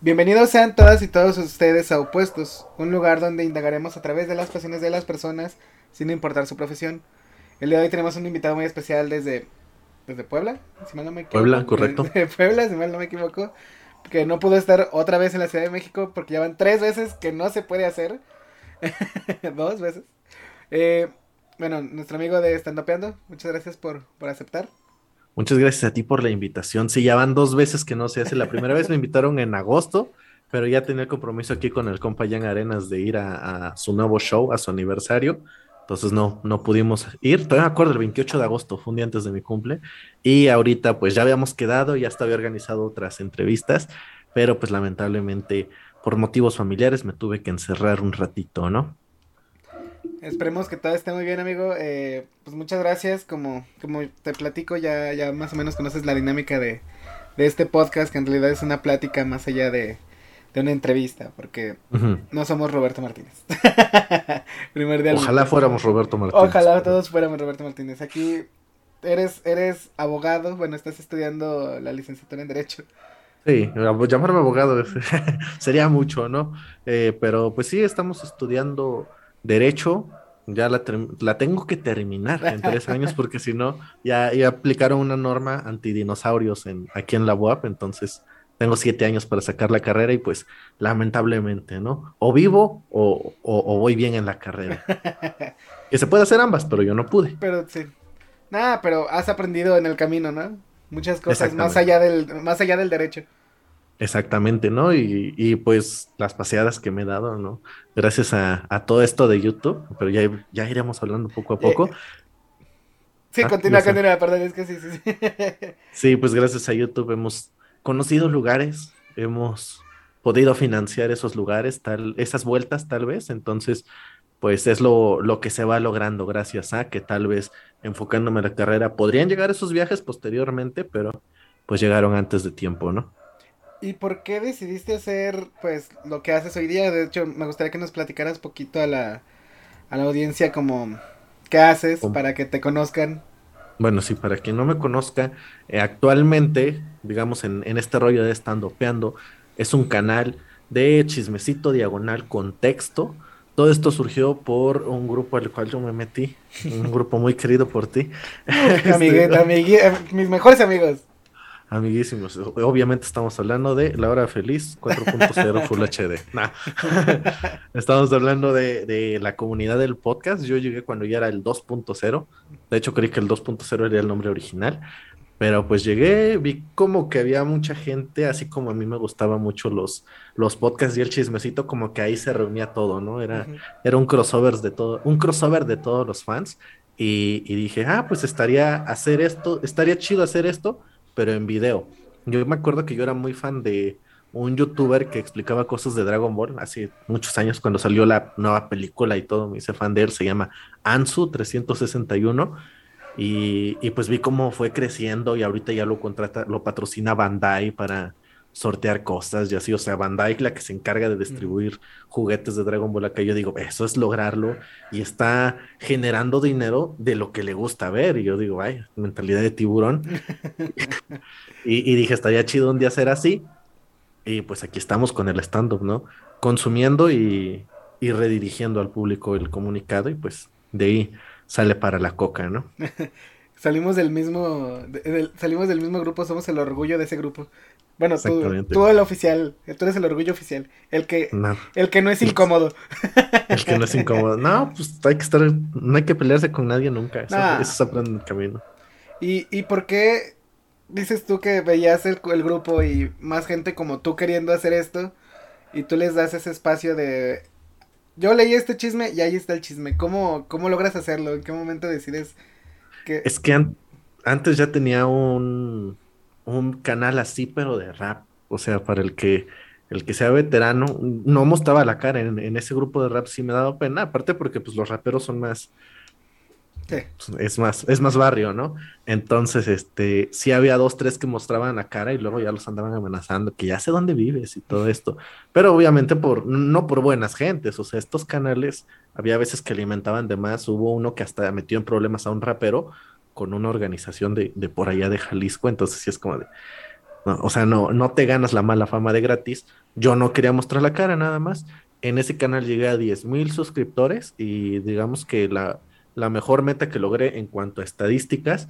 Bienvenidos sean todas y todos ustedes a Opuestos, un lugar donde indagaremos a través de las pasiones de las personas sin importar su profesión. El día de hoy tenemos un invitado muy especial desde, desde Puebla, si mal no me equivoco. Puebla, correcto. De Puebla, si mal no me equivoco. Que no pudo estar otra vez en la Ciudad de México porque ya van tres veces que no se puede hacer. Dos veces. Eh, bueno, nuestro amigo de Standopeando, muchas gracias por, por aceptar. Muchas gracias a ti por la invitación. Sí, ya van dos veces que no se hace. La primera vez me invitaron en agosto, pero ya tenía el compromiso aquí con el compa Jan Arenas de ir a, su nuevo show, a su aniversario. Entonces no, no pudimos ir. Todavía me acuerdo, el 28 de agosto, fue un día antes de mi cumple. Y ahorita pues ya habíamos quedado, ya estaba organizado otras entrevistas, pero pues lamentablemente por motivos familiares me tuve que encerrar un ratito, ¿no? Esperemos que todo esté muy bien, amigo. Eh, pues muchas gracias. Como, como te platico, ya, ya más o menos conoces la dinámica de, de este podcast, que en realidad es una plática más allá de, de una entrevista, porque uh -huh. no somos Roberto Martínez. Ojalá fuéramos Roberto Martínez. Ojalá todos fuéramos Roberto Martínez. Aquí eres, eres abogado, bueno, estás estudiando la licenciatura en Derecho. Sí, llamarme abogado sería mucho, ¿no? Eh, pero pues sí, estamos estudiando Derecho, ya la, la, tengo que terminar en tres años porque si no, ya, ya, aplicaron una norma antidinosaurios en, aquí en la UAP, entonces tengo siete años para sacar la carrera y pues lamentablemente, ¿no? O vivo o, o, o voy bien en la carrera. que se puede hacer ambas, pero yo no pude. Pero sí. Nada, pero has aprendido en el camino, ¿no? Muchas cosas más allá del, más allá del derecho. Exactamente, ¿no? Y, y, pues las paseadas que me he dado, ¿no? Gracias a, a todo esto de YouTube, pero ya, ya iremos hablando poco a poco. Eh, sí, ah, continúa, continúa, perdón, es que sí, sí, sí. Sí, pues gracias a YouTube hemos conocido lugares, hemos podido financiar esos lugares, tal, esas vueltas tal vez, entonces pues es lo, lo que se va logrando gracias a que tal vez enfocándome en la carrera podrían llegar esos viajes posteriormente, pero pues llegaron antes de tiempo, ¿no? ¿Y por qué decidiste hacer, pues, lo que haces hoy día? De hecho, me gustaría que nos platicaras poquito a la, a la audiencia como, ¿qué haces ¿Cómo? para que te conozcan? Bueno, sí, para quien no me conozca, eh, actualmente, digamos, en, en este rollo de estandopeando, es un canal de chismecito diagonal con texto. Todo esto surgió por un grupo al cual yo me metí, un grupo muy querido por ti. Amiguita, amigui mis mejores amigos. Amiguísimos, obviamente estamos hablando de La Hora Feliz 4.0 Full HD. Nah. estamos hablando de, de, la comunidad del podcast. Yo llegué cuando ya era el 2.0. De hecho, creí que el 2.0 era el nombre original. Pero pues llegué, vi como que había mucha gente, así como a mí me gustaban mucho los, los podcasts y el chismecito, como que ahí se reunía todo, ¿no? Era, uh -huh. era un crossover de todo, un crossover de todos los fans. Y, y dije, ah, pues estaría hacer esto, estaría chido hacer esto pero en video. Yo me acuerdo que yo era muy fan de un youtuber que explicaba cosas de Dragon Ball hace muchos años cuando salió la nueva película y todo, me hice fan de él, se llama Ansu 361 y, y pues vi cómo fue creciendo y ahorita ya lo contrata, lo patrocina Bandai para sortear cosas y así, o sea, Bandai la que se encarga de distribuir juguetes de Dragon Ball acá, yo digo, eso es lograrlo y está generando dinero de lo que le gusta ver y yo digo, ay, mentalidad de tiburón y, y, dije, estaría chido un día ser así y pues aquí estamos con el stand-up, ¿no? Consumiendo y, y redirigiendo al público el comunicado y pues de ahí sale para la coca, ¿no? salimos del mismo de, de, salimos del mismo grupo, somos el orgullo de ese grupo. Bueno, tú, tú el oficial, tú eres el orgullo oficial, el que no, el que no es incómodo. El que no es incómodo. No, pues hay que estar, no hay que pelearse con nadie nunca, eso, eso se aprende en el camino. ¿Y, ¿Y por qué dices tú que veías el, el grupo y más gente como tú queriendo hacer esto y tú les das ese espacio de yo leí este chisme y ahí está el chisme. ¿Cómo, cómo logras hacerlo? ¿En qué momento decides que... Es que an antes ya tenía un, un canal así, pero de rap. O sea, para el que el que sea veterano, no mostraba la cara en, en ese grupo de rap, sí me ha dado pena, aparte porque pues los raperos son más, sí. es más, es más barrio, ¿no? Entonces, este, sí había dos, tres que mostraban la cara y luego ya los andaban amenazando, que ya sé dónde vives y todo esto, pero obviamente por, no por buenas gentes, o sea, estos canales, había veces que alimentaban de más, hubo uno que hasta metió en problemas a un rapero con una organización de, de por allá de Jalisco, entonces sí es como de, no, o sea, no, no te ganas la mala fama de gratis, Yo no quería mostrar la cara nada más. En ese canal llegué a 10 mil suscriptores y digamos que la, la mejor meta que logré en cuanto a estadísticas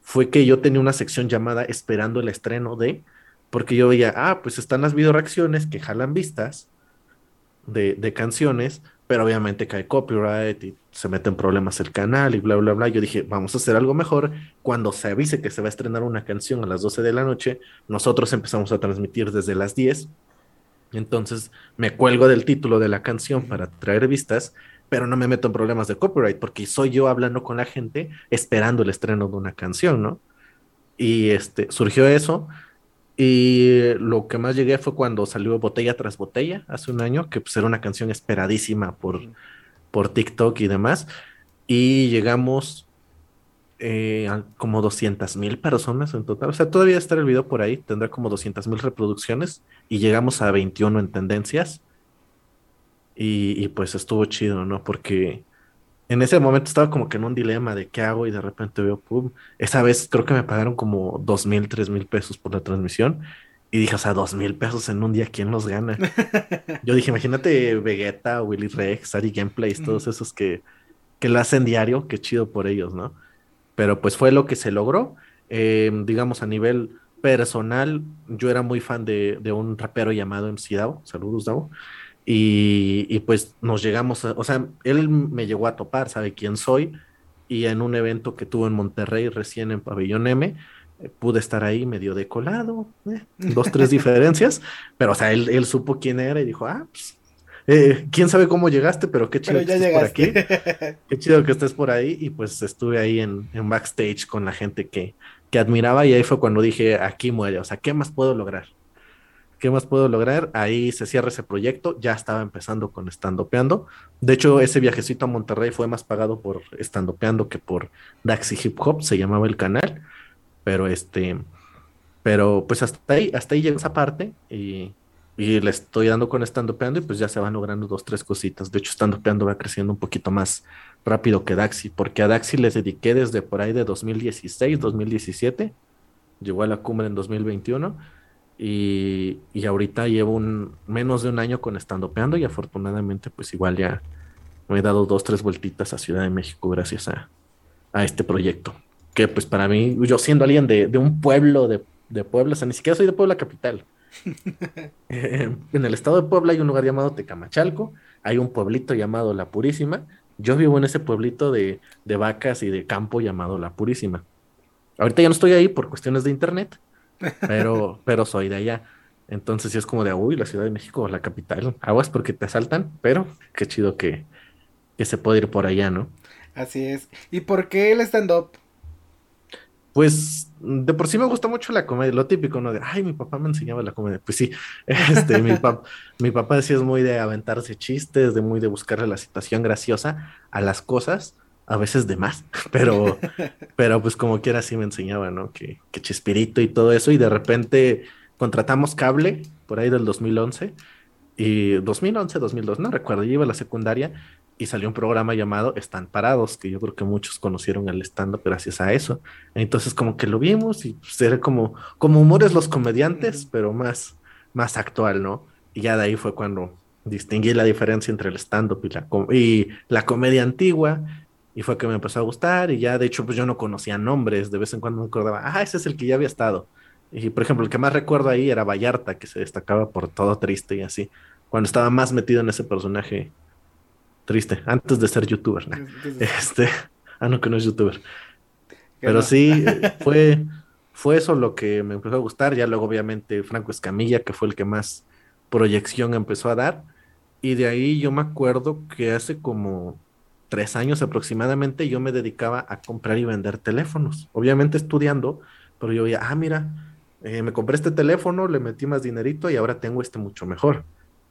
fue que yo tenía una sección llamada Esperando el estreno de, porque yo veía, ah, pues están las video reacciones que jalan vistas de, de canciones, pero obviamente cae copyright y se meten problemas el canal y bla, bla, bla. Yo dije, vamos a hacer algo mejor. Cuando se avise que se va a estrenar una canción a las 12 de la noche, nosotros empezamos a transmitir desde las 10. Entonces me cuelgo del título de la canción para traer vistas, pero no me meto en problemas de copyright porque soy yo hablando con la gente esperando el estreno de una canción, ¿no? Y este, surgió eso. Y lo que más llegué fue cuando salió Botella tras Botella hace un año, que pues era una canción esperadísima por, por TikTok y demás. Y llegamos eh, a como 200 mil personas en total. O sea, todavía está el video por ahí, tendrá como 200 mil reproducciones y llegamos a 21 en tendencias. Y, y pues estuvo chido, ¿no? Porque en ese momento estaba como que en un dilema de qué hago y de repente veo, pum, esa vez creo que me pagaron como dos mil, tres mil pesos por la transmisión y dije, o sea, dos mil pesos en un día, ¿quién los gana? Yo dije, imagínate Vegeta, Willy Rex, Ari Gameplays, todos esos que, que lo hacen diario, qué chido por ellos, ¿no? Pero pues fue lo que se logró, em, digamos a nivel personal, yo era muy fan de, de un rapero llamado MC Dao, saludos Dao, y, pues nos llegamos, a, o sea, él me llegó a topar, sabe quién soy, y en un evento que tuvo en Monterrey recién en Pabellón M, eh, pude estar ahí medio decolado, eh, dos, tres diferencias, pero o sea, él, él, supo quién era y dijo, ah, pues, eh, quién sabe cómo llegaste, pero qué chido que estés por aquí, qué chido que estés por ahí, y pues estuve ahí en, en backstage con la gente que, que admiraba y ahí fue cuando dije, aquí muere, o sea, ¿qué más puedo lograr? ¿Qué más puedo lograr? Ahí se cierra ese proyecto. Ya estaba empezando con Estandopeando. De hecho, ese viajecito a Monterrey fue más pagado por Estandopeando que por Daxi Hip Hop, se llamaba el canal. Pero este, pero pues hasta ahí, hasta ahí llega esa parte y, y le estoy dando con Estandopeando y pues ya se van logrando dos, tres cositas. De hecho, Estandopeando va creciendo un poquito más rápido que Daxi, porque a Daxi les dediqué desde por ahí de 2016, 2017. Llegó a la cumbre en 2021 y, y, ahorita llevo un, menos de un año con estandopeando y afortunadamente pues igual ya me he dado dos, tres vueltitas a Ciudad de México gracias a, a este proyecto. Que pues para mí, yo siendo alguien de, de un pueblo de, de, Puebla, o sea, ni siquiera soy de Puebla capital. en el estado de Puebla hay un lugar llamado Tecamachalco, hay un pueblito llamado La Purísima. Yo vivo en ese pueblito de, de vacas y de campo llamado La Purísima. Ahorita ya no estoy ahí por cuestiones de internet, pero, pero soy de allá. Entonces sí es como de, uy, la Ciudad de México, la capital, aguas porque te asaltan, pero qué chido que, que se puede ir por allá, ¿no? Así es. ¿Y por qué el stand-up? Pues de por sí me gusta mucho la comedia, lo típico, ¿no? De, ay, mi papá me enseñaba la comedia. Pues sí, este, mi, papá, mi papá sí es muy de aventarse chistes, de muy de buscarle la situación graciosa a las cosas a veces de más, pero, pero pues como quiera sí me enseñaba, ¿no? Que, que Chespirito y todo eso, y de repente contratamos cable por ahí del 2011, y 2011, 2002, no recuerdo, yo iba a la secundaria y salió un programa llamado Están Parados, que yo creo que muchos conocieron el stand-up gracias a eso. Entonces como que lo vimos y pues, era como, como humores los comediantes, pero más, más actual, ¿no? Y ya de ahí fue cuando distinguí la diferencia entre el stand-up y la, y la comedia antigua y fue que me empezó a gustar y ya de hecho pues yo no conocía nombres, de vez en cuando me acordaba, ah, ese es el que ya había estado. Y por ejemplo, el que más recuerdo ahí era Vallarta, que se destacaba por todo triste y así, cuando estaba más metido en ese personaje triste, antes de ser youtuber. Este, ah, no, que no es youtuber. Pero sí, fue, fue eso lo que me empezó a gustar. Ya luego, obviamente, Franco Escamilla, que fue el que más proyección empezó a dar. Y de ahí yo me acuerdo que hace como tres años aproximadamente yo me dedicaba a comprar y vender teléfonos. Obviamente estudiando, pero yo veía, ah, mira, eh, me compré este teléfono, le metí más dinerito y ahora tengo este mucho mejor.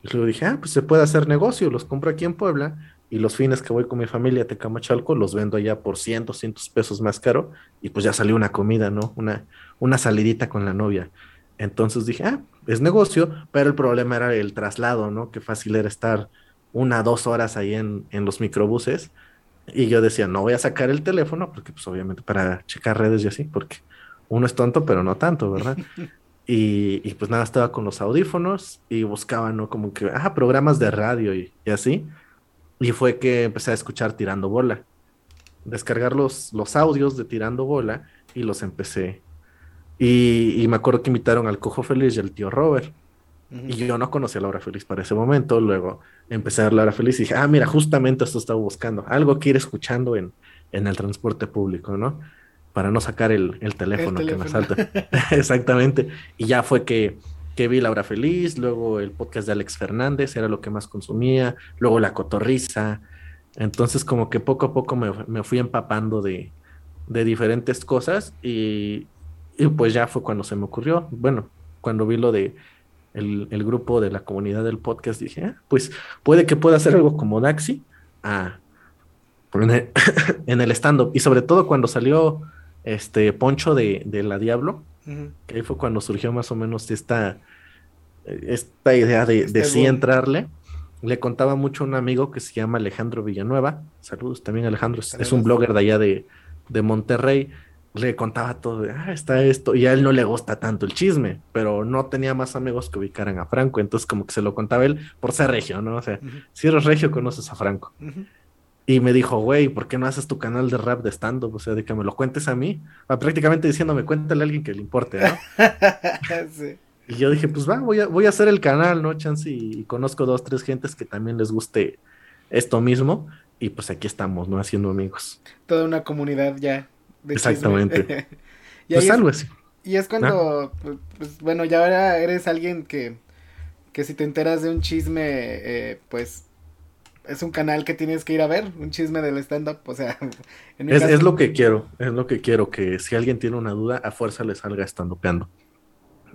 Y luego dije, ah, pues se puede hacer negocio, los compro aquí en Puebla y los fines que voy con mi familia a Tecamachalco los vendo allá por 100, 200 pesos más caro y pues ya salió una comida, ¿no? Una, una salidita con la novia. Entonces dije, ah, es negocio, pero el problema era el traslado, ¿no? Qué fácil era estar una, dos horas ahí en, en los microbuses. Y yo decía, no voy a sacar el teléfono, porque pues obviamente para checar redes y así, porque uno es tonto, pero no tanto, ¿verdad? Y, y, pues nada, estaba con los audífonos y buscaba, ¿no? Como que, ah, programas de radio y, y así. Y fue que empecé a escuchar Tirando Bola. Descargar los, los audios de Tirando Bola y los empecé. Y, y me acuerdo que invitaron al Cojo Feliz y al tío Robert. Y yo no conocía a Laura Feliz para ese momento. Luego empecé a ver Laura Feliz y dije, ah, mira, justamente esto estaba buscando. Algo que ir escuchando en, en el transporte público, ¿no? Para no sacar el, el teléfono, el teléfono. que me salta. Exactamente. Y ya fue que que vi Laura Feliz, luego el podcast de Alex Fernández, era lo que más consumía, luego La Cotorriza. Entonces como que poco a poco me, me fui empapando de, de diferentes cosas y, y, pues ya fue cuando se me ocurrió, bueno, cuando vi lo de el, el grupo de la comunidad del podcast, dije, ah, pues puede que pueda hacer algo como Daxi ah, en el, stand-up y sobre todo cuando salió este Poncho de, de la Diablo, que ahí fue cuando surgió más o menos esta, esta idea de, este de sí entrarle. Le contaba mucho a un amigo que se llama Alejandro Villanueva. Saludos también, Alejandro. Es un blogger de allá de, de Monterrey. Le contaba todo, de, ah, está esto. Y a él no le gusta tanto el chisme, pero no tenía más amigos que ubicaran a Franco. Entonces, como que se lo contaba él por ser regio, ¿no? O sea, si eres regio, conoces a Franco. Uh -huh. Y me dijo, güey, ¿por qué no haces tu canal de rap de stand-up? O sea, de que me lo cuentes a mí. Ah, prácticamente diciéndome, cuéntale a alguien que le importe, ¿no? sí. Y yo dije, pues va, voy a, voy a hacer el canal, ¿no? Chance, y, y, conozco dos, tres gentes que también les guste esto mismo. Y pues aquí estamos, ¿no? Haciendo amigos. Toda una comunidad ya. De Exactamente. y pues algo así. Y es cuando, ¿No? pues, bueno, ya ahora eres alguien que, que si te enteras de un chisme, eh, pues es un canal que tienes que ir a ver, un chisme del stand-up, o sea... En es, caso... es, lo que quiero, es lo que quiero, que si alguien tiene una duda, a fuerza le salga stand-upeando.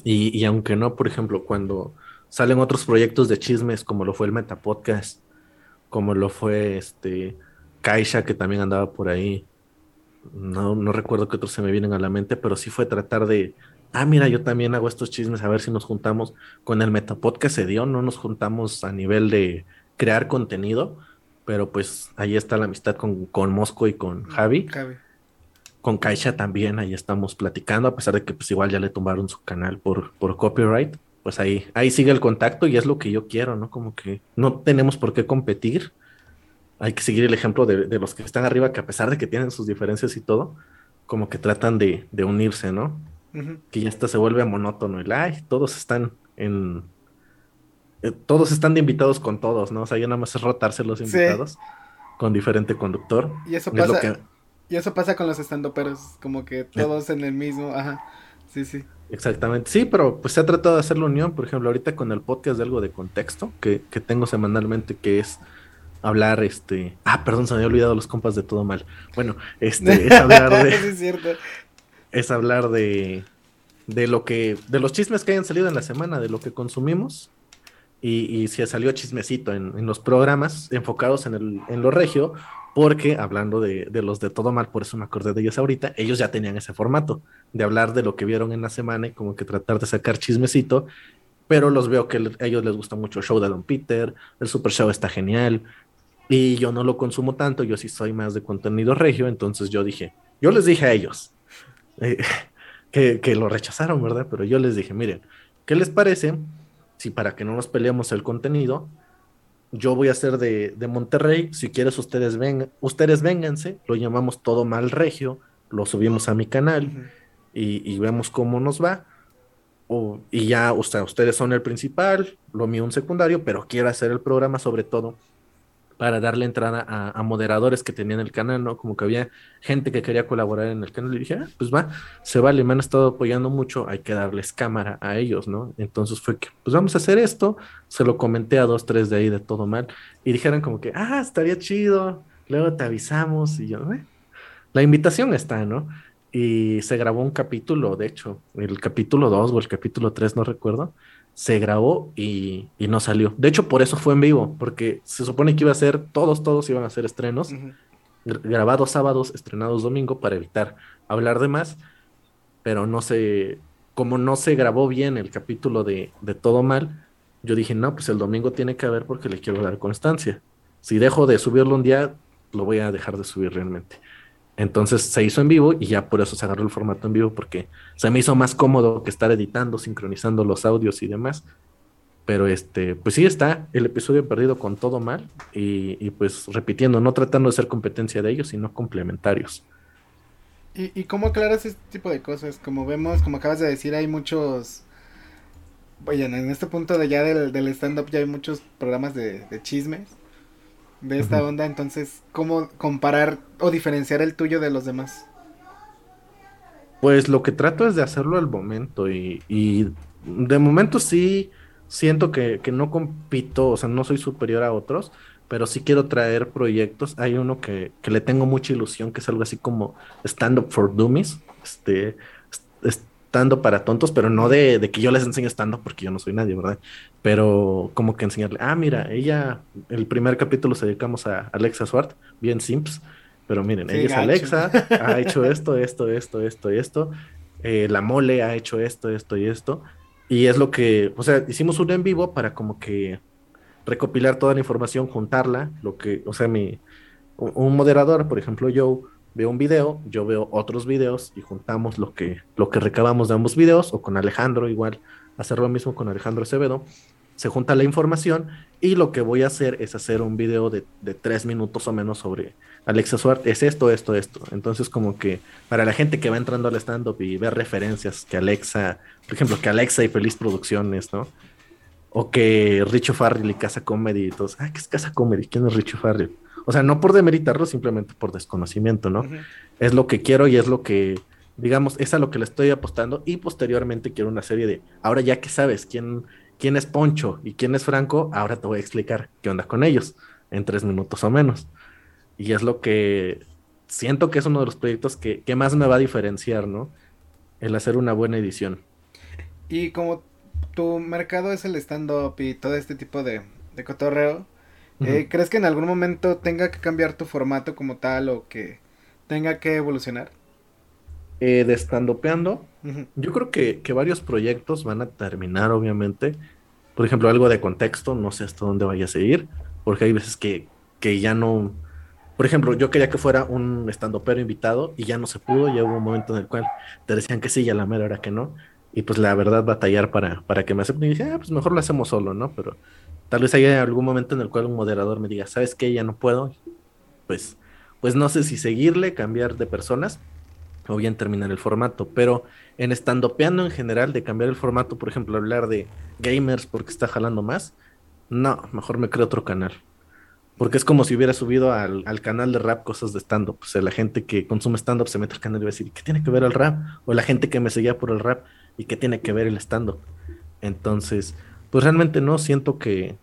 Y, y aunque no, por ejemplo, cuando salen otros proyectos de chismes, como lo fue el Metapodcast, como lo fue este Kaisha, que también andaba por ahí, no, no recuerdo qué otros se me vienen a la mente, pero sí fue tratar de, ah, mira, yo también hago estos chismes, a ver si nos juntamos. Con el Metapodcast se dio, no nos juntamos a nivel de crear contenido, pero pues ahí está la amistad con, con Mosco y con Javi. Javi. Con Kaisha también, ahí estamos platicando, a pesar de que pues igual ya le tumbaron su canal por, por copyright, pues ahí, ahí sigue el contacto y es lo que yo quiero, ¿no? Como que no tenemos por qué competir, hay que seguir el ejemplo de, de los que están arriba, que a pesar de que tienen sus diferencias y todo, como que tratan de, de unirse, ¿no? Uh -huh. Que ya hasta se vuelve monótono el, ay, todos están en, eh, todos están de invitados con todos, ¿no? O sea, ya nada más es rotarse los invitados sí. con diferente conductor. Y eso pasa, que... y eso pasa con los estandoperos, como que todos eh. en el mismo, ajá, sí, sí. Exactamente, sí, pero pues se ha tratado de hacer la unión, por ejemplo, ahorita con el podcast de algo de contexto que, que tengo semanalmente, que es hablar, este, ah, perdón, se me había olvidado los compas de todo mal. Bueno, este, es hablar de... es cierto. Es hablar de, de lo que, de los chismes que hayan salido en la semana, de lo que consumimos y, y se salió chismecito en, en, los programas enfocados en, el, en lo regio, porque hablando de, de, los de todo mal, por eso me acordé de ellos ahorita, ellos ya tenían ese formato de hablar de lo que vieron en la semana y como que tratar de sacar chismecito, pero los veo que a ellos les gusta mucho el show de Don Peter, el Super Show está genial, y yo no lo consumo tanto, yo sí soy más de contenido regio, entonces yo dije, yo les dije a ellos, eh, que, que lo rechazaron, ¿verdad? Pero yo les dije, miren, ¿qué les parece? si para que no nos peleemos el contenido, yo voy a ser de, de Monterrey, si quieres ustedes vengan, ustedes vénganse, lo llamamos todo mal regio, lo subimos a mi canal uh -huh. y, y, vemos cómo nos va. O, y ya, o sea, ustedes son el principal, lo mío un secundario, pero quiero hacer el programa sobre todo para darle entrada a, moderadores que tenían el canal, ¿no? Como que había gente que quería colaborar en el canal y dije, ah, pues va, se vale, me han estado apoyando mucho, hay que darles cámara a ellos, ¿no? Entonces fue que, pues vamos a hacer esto, se lo comenté a dos, tres de ahí de todo mal y dijeron como que, ah, estaría chido, luego te avisamos y yo, eh. la invitación está, ¿no? Y se grabó un capítulo, de hecho, el capítulo 2 o el capítulo 3, no recuerdo, se grabó y, y, no salió. De hecho, por eso fue en vivo, porque se supone que iba a ser, todos, todos iban a hacer estrenos, uh -huh. grabados sábados, estrenados domingo, para evitar hablar de más, pero no se, como no se grabó bien el capítulo de, de Todo Mal, yo dije, no, pues el domingo tiene que haber porque le quiero dar constancia. Si dejo de subirlo un día, lo voy a dejar de subir realmente. Entonces se hizo en vivo y ya por eso se agarró el formato en vivo porque se me hizo más cómodo que estar editando, sincronizando los audios y demás. Pero este, pues sí está el episodio perdido con todo mal y, pues repitiendo, no tratando de ser competencia de ellos, sino complementarios. ¿Y, ¿Y cómo aclaras este tipo de cosas? Como vemos, como acabas de decir, hay muchos... Oye, en este punto de ya del, stand-up ya hay muchos programas de chismes de esta onda, entonces, ¿cómo comparar o diferenciar el tuyo de los demás? Pues lo que trato es de hacerlo al momento y, y de momento sí siento que, que no compito, o sea, no soy superior a otros, pero sí quiero traer proyectos. Hay uno que, que le tengo mucha ilusión, que es algo así como Stand Up for Dummies, este, up para tontos, pero no de, de que yo les enseñe stand up porque yo no soy nadie, ¿verdad? Pero como que enseñarle, ah, mira, ella, el primer capítulo se dedicamos a Alexa Swart, bien simps, pero miren, Sí, ella es. Alexa, ha hecho esto, esto, esto, esto esto. Eh, la mole ha hecho esto, esto y esto. Y es lo que, o sea, hicimos un en vivo para como que recopilar toda la información, juntarla, lo que, o sea, mi, un un moderador, por ejemplo, yo veo un video, yo veo otros videos y juntamos lo que, lo que recabamos de ambos videos, o con Alejandro igual, hacer lo mismo con Alejandro Acevedo. Se junta la información y lo que voy a hacer es hacer un video de, de tres minutos o menos sobre Alexa Suárez. Es esto, esto, esto. Entonces, como que para la gente que va entrando al stand-up y ve referencias que Alexa, por ejemplo, que Alexa y Feliz Producciones, ¿no? O que Richo Farrell y Casa Comedy y todos, ah, ¿qué es Casa Comedy? ¿Quién es Richo Farrell? O sea, no por demeritarlo, simplemente por desconocimiento, ¿no? Es lo que quiero y es lo que, digamos, es a lo que le estoy apostando. Y posteriormente quiero una serie de, ahora ya que sabes quién, quién es Poncho y quién es Franco, ahora te voy a explicar qué onda con ellos en tres minutos o menos. Y es lo que siento que es uno de los proyectos que, que más me va a diferenciar, ¿no? El hacer una buena edición. Y como tu mercado es el stand-up y todo este tipo de, de cotorreo, eh. ¿crees que en algún momento tenga que cambiar tu formato como tal o que tenga que evolucionar? Eh, de estandopeando, Ujú. Yo creo que, que varios proyectos van a terminar, obviamente. Por ejemplo, algo de contexto, no sé hasta dónde vaya a seguir, porque hay veces que, que ya no. Por ejemplo, yo quería que fuera un estandopero invitado y ya no se pudo, ya hubo un momento en el cual te decían que sí y a la mera hora que no. Y pues la verdad, batallar para, para que me acepten. Y dije, ah, pues mejor lo hacemos solo, ¿no? Pero tal vez haya algún momento en el cual un moderador me diga, ¿sabes qué? Ya no puedo. Pues, pues no sé si seguirle, cambiar de personas o bien terminar el formato. Pero en estandopeando en general, de cambiar el formato, por ejemplo, hablar de gamers porque está jalando más, no, mejor me creo otro canal. Porque es como si hubiera subido al, al canal de rap cosas de stand-up. O sea, la gente que consume stand-up se mete al canal y va a decir, ¿qué tiene que ver el rap? O la gente que me seguía por el rap, ¿y qué tiene que ver el stand-up? Entonces, pues realmente no siento que,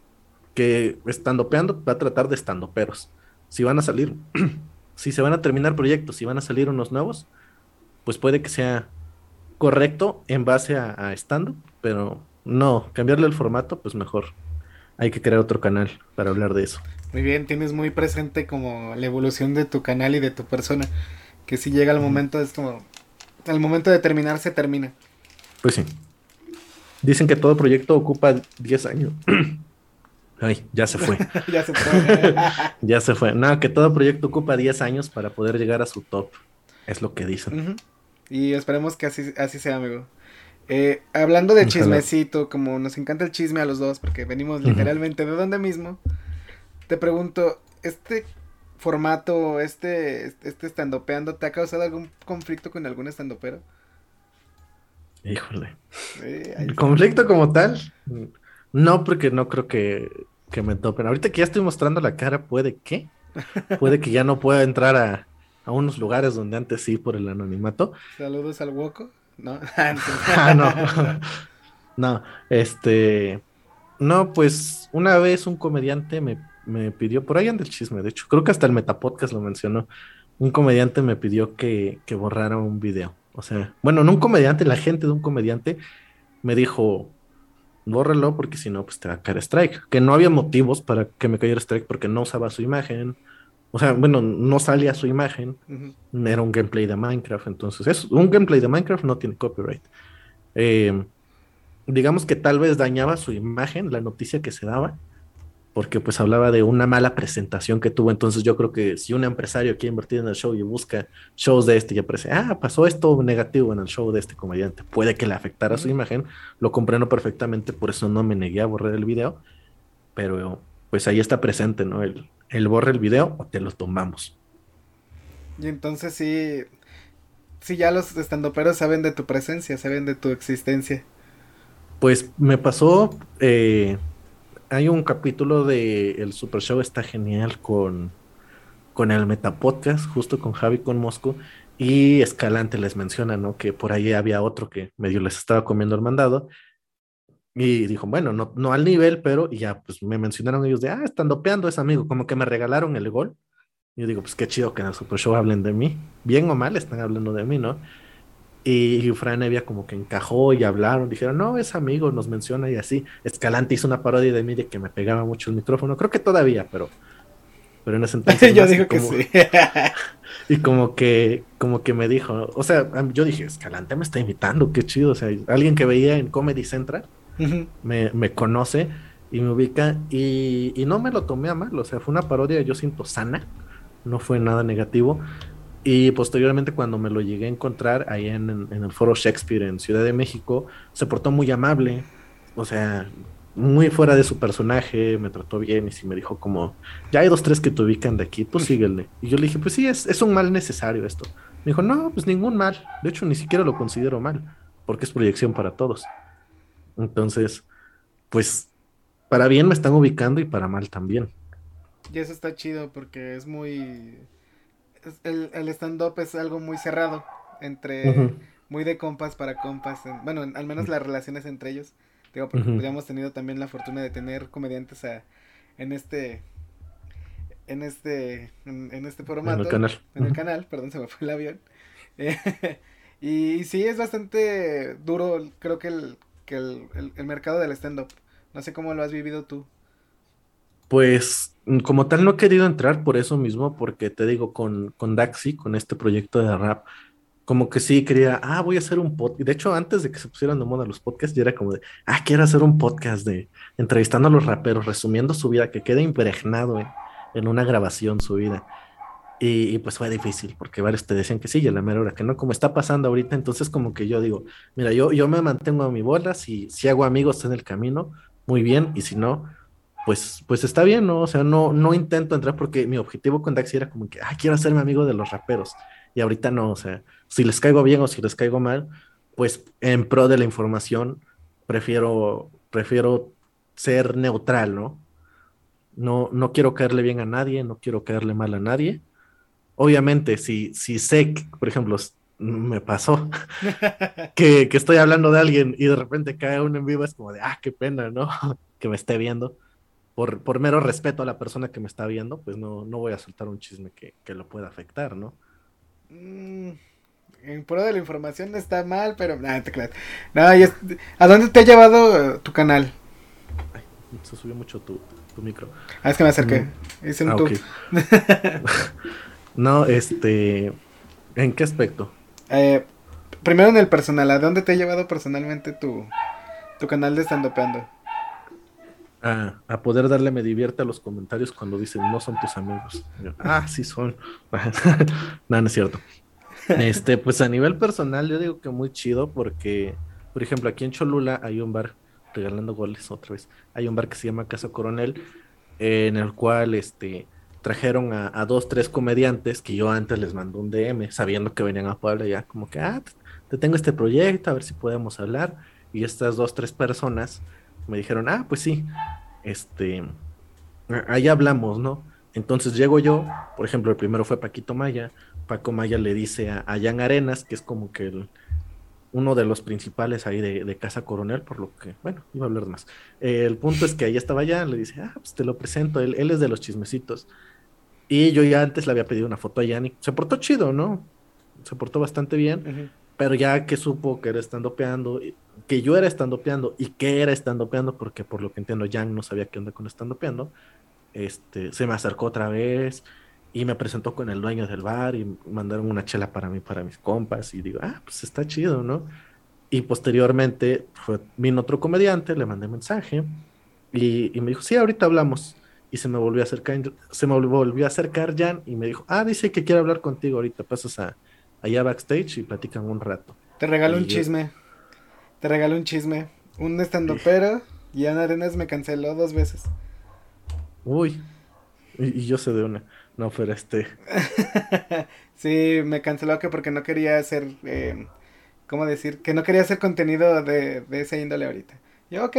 que estandopeando va a tratar de estandoperos. Si van a salir, si se van a terminar proyectos, si van a salir unos nuevos, pues puede que sea correcto en base a, a stand-up, pero no, cambiarle el formato, pues mejor. Hay que crear otro canal para hablar de eso. Muy bien, tienes muy presente como la evolución de tu canal y de tu persona. Que si llega el momento, es como. Al momento de terminar, se termina. Pues sí. Dicen que todo proyecto ocupa 10 años. Ay, ya se fue. ya se fue. ya se fue. No, que todo proyecto ocupa 10 años para poder llegar a su top. Es lo que dicen. Y esperemos que así, así sea, amigo. Eh, hablando de Ojalá. chismecito, como nos encanta el chisme a los dos, porque venimos literalmente de donde mismo, te pregunto, ¿este formato, este, este estandopeando, te ha causado algún conflicto con algún estandopero? Híjole. El conflicto como tal, no, porque no creo que, que me topen. Ahorita que ya estoy mostrando la cara, puede que, puede que ya no pueda entrar a, a unos lugares donde antes sí por el anonimato. Saludos al Woco. No, Ah, no. No, este. No, pues una vez un comediante me, me pidió, por ahí anda el chisme, de hecho, creo que hasta el Metapodcast lo mencionó. Un comediante me pidió que, que borrara un video. O sea, bueno, no un comediante, la gente de un comediante me dijo, bórralo porque si no, pues te va a caer strike. Que no había motivos para que me cayera strike porque no usaba su imagen. O sea, bueno, no salía su imagen era un gameplay de Minecraft, entonces es un gameplay de Minecraft no tiene copyright. Eh, digamos que tal vez dañaba su imagen, la noticia que se daba, porque pues hablaba de una mala presentación que tuvo. Entonces yo creo que si un empresario quiere invertir en el show y busca shows de este y aparece, ah, pasó esto negativo en el show de este comediante, puede que le afectara su imagen, lo comprendo perfectamente, por eso no me negué a borrar el video, pero pues ahí está presente, ¿no? El, el borra el video o te lo tomamos. Y entonces sí, sí ya los estandoperos saben de tu presencia, saben de tu existencia. Pues me pasó, eh, hay un capítulo de El Super Show, está genial con, con el Metapodcast, justo con Javi con Mosco, y Escalante les menciona, ¿no? Que por ahí había otro que medio les estaba comiendo el mandado, y dijo, bueno, no, no al nivel, pero ya pues me mencionaron ellos de, ah, están dopeando ese amigo, como que me regalaron el gol. Y yo digo, pues qué chido que en el Super Show hablen de mí, bien o mal están hablando de mí, ¿no? Y Fran Evia como que encajó y hablaron, dijeron, no, es amigo, nos menciona y así. Escalante hizo una parodia de mí de que me pegaba mucho el micrófono, creo que todavía, pero, pero en ese entonces... yo digo que sí. y como que, como que me dijo, o sea, yo dije, Escalante me está invitando, qué chido, o sea, alguien que veía en Comedy Central me, me, conoce y me ubica y, y no me lo tomé a mal, o sea, fue una parodia, yo siento sana, no fue nada negativo. Y posteriormente cuando me lo llegué a encontrar ahí en, en, el foro Shakespeare en Ciudad de México, se portó muy amable, o sea, muy fuera de su personaje, me trató bien y sí me dijo como, ya hay dos, tres que te ubican de aquí, pues síguele. Y yo le dije, pues sí, es, es un mal necesario esto. Me dijo, no, pues ningún mal, de hecho ni siquiera lo considero mal, porque es proyección para todos. Entonces, pues, para bien me están ubicando y para mal también. Y eso está chido porque es muy el, el stand-up es algo muy cerrado, entre muy de compas para compas, bueno, al menos las relaciones entre ellos, digo, porque uh hemos tenido también la fortuna de tener comediantes en este, en este, en, este formato. En el canal. En el canal, perdón, se me fue el avión. y, sí, es bastante duro, creo que el, que el, el mercado del stand-up. No sé cómo lo has vivido tú. Pues mm, como tal no he querido entrar por eso mismo, porque te digo, con, con Daxi, con este proyecto de rap, como que sí quería, ah, voy a hacer un podcast. De hecho, antes de que se pusieran de moda los podcasts, ya era como de, ah, quiero hacer un podcast de entrevistando a los raperos, resumiendo su vida, que quede impregnado en, una grabación su vida. Y, pues fue difícil, porque varios te decían que sí, y a la mera hora que no, como está pasando ahorita, entonces como que yo digo, mira, yo, yo me mantengo a mi bola, si, si hago amigos en el camino, muy bien, y si no, pues, pues está bien, ¿no? O sea, no, no intento entrar porque mi objetivo con Daxi era como que, ah, quiero hacerme amigo de los raperos. Y ahorita no, o sea, si les caigo bien o si les caigo mal, pues en pro de la información, prefiero, prefiero ser neutral, ¿no? No, no quiero caerle bien a nadie, no quiero caerle mal a nadie. Obviamente, si, si sé que, por ejemplo, me pasó que, que, estoy hablando de alguien y de repente cae uno en vivo, es como de, ah, qué pena, ¿no? que me esté viendo por, mero respeto a la persona que me está viendo, pues no, no voy a soltar un chisme que, lo pueda afectar, ¿no? Mm, en pro de la información está mal, pero nada, te no, ¿A dónde te ha llevado eh, tu canal? Ay, se subió mucho tu, micro. Ah, es que me acerqué. Mm. Hice un ah, no, este. ¿En qué aspecto? Eh, primero en el personal. ¿A dónde te ha llevado personalmente tu, tu canal de Standopeando? A, poder darle me divierte a los comentarios cuando dicen no son tus amigos. ah, sí son. no, no es cierto. Este, pues a nivel personal, yo digo que muy chido porque, por ejemplo, aquí en Cholula hay un bar, regalando goles otra vez, hay un bar que se llama Casa Coronel, en el cual este trajeron a, a, dos, tres comediantes que yo antes les mandé un DM, sabiendo que venían a Puebla, ya como que, ah, te tengo este proyecto, a ver si podemos hablar. Y estas dos, tres personas me dijeron, ah, pues sí, este, ahí hablamos, ¿no? Entonces llego yo, por ejemplo, el primero fue Paquito Maya, Paco Maya le dice a, Jan Arenas, que es como que el, uno de los principales ahí de, Casa Coronel, por lo que, bueno, iba a hablar más. el punto es que ahí estaba Jan, le dice, ah, pues te lo presento, él, él, es de los chismecitos. Y yo ya antes le había pedido una foto a Jan y se portó chido, ¿no? Se portó bastante bien, pero ya que supo que era estando peando, que yo era estandopeando y que era estandopeando, porque por lo que entiendo, Yang no sabía qué onda con estandopeando, este, se me acercó otra vez y me presentó con el dueño del bar y mandaron una chela para mí, para mis compas, y digo, ah, pues está chido, ¿no? Y posteriormente fue, vino otro comediante, le mandé mensaje y, y me dijo, sí, ahorita hablamos. y se me volvió a acercar, se me volvió a acercar Jan y me dijo, ah, dice que quiere hablar contigo ahorita, pasas a, allá backstage y platican un rato. Te regalo un chisme, te regalo un chisme, un estando pero y Ana Arenas me canceló dos veces. Uy, y, yo sé de una, no, pero este... sí, me canceló que porque no quería hacer, eh, ¿cómo decir? Que no quería hacer contenido de, de esa índole ahorita. Yo, ok,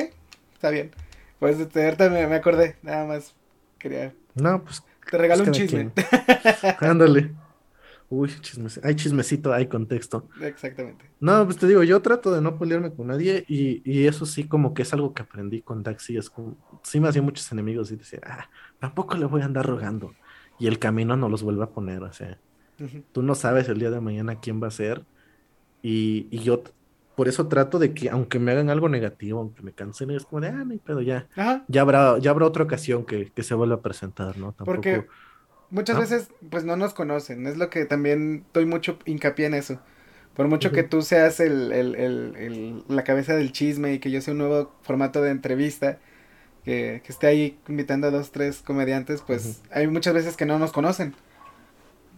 está bien. Pues ahorita me, me acordé, nada más quería. No, pues. Te regalo un chisme. Ándale. Uy, chismecito. Hay chismecito, hay contexto. Exactamente. No, pues te digo, yo trato de no pelearme con nadie y, y eso sí, como que es algo que aprendí con Daxi. Es como, sí me hacía muchos enemigos y decía, ah, tampoco le voy a andar rogando. Y el camino no los vuelve a poner, o sea, tú no sabes el día de mañana quién va a ser. Y, y yo por eso trato de que, aunque me hagan algo negativo, aunque me cancelen, es como de, ah, no hay pedo, ya. Ya habrá, ya habrá otra ocasión que, se vuelva a presentar, ¿no? Tampoco... Porque muchas veces, pues no nos conocen. Es lo que también doy mucho hincapié en eso. Por mucho que tú seas el, el, el, la cabeza del chisme y que yo sea un nuevo formato de entrevista, que, que esté ahí invitando a dos, tres comediantes, pues hay muchas veces que no nos conocen.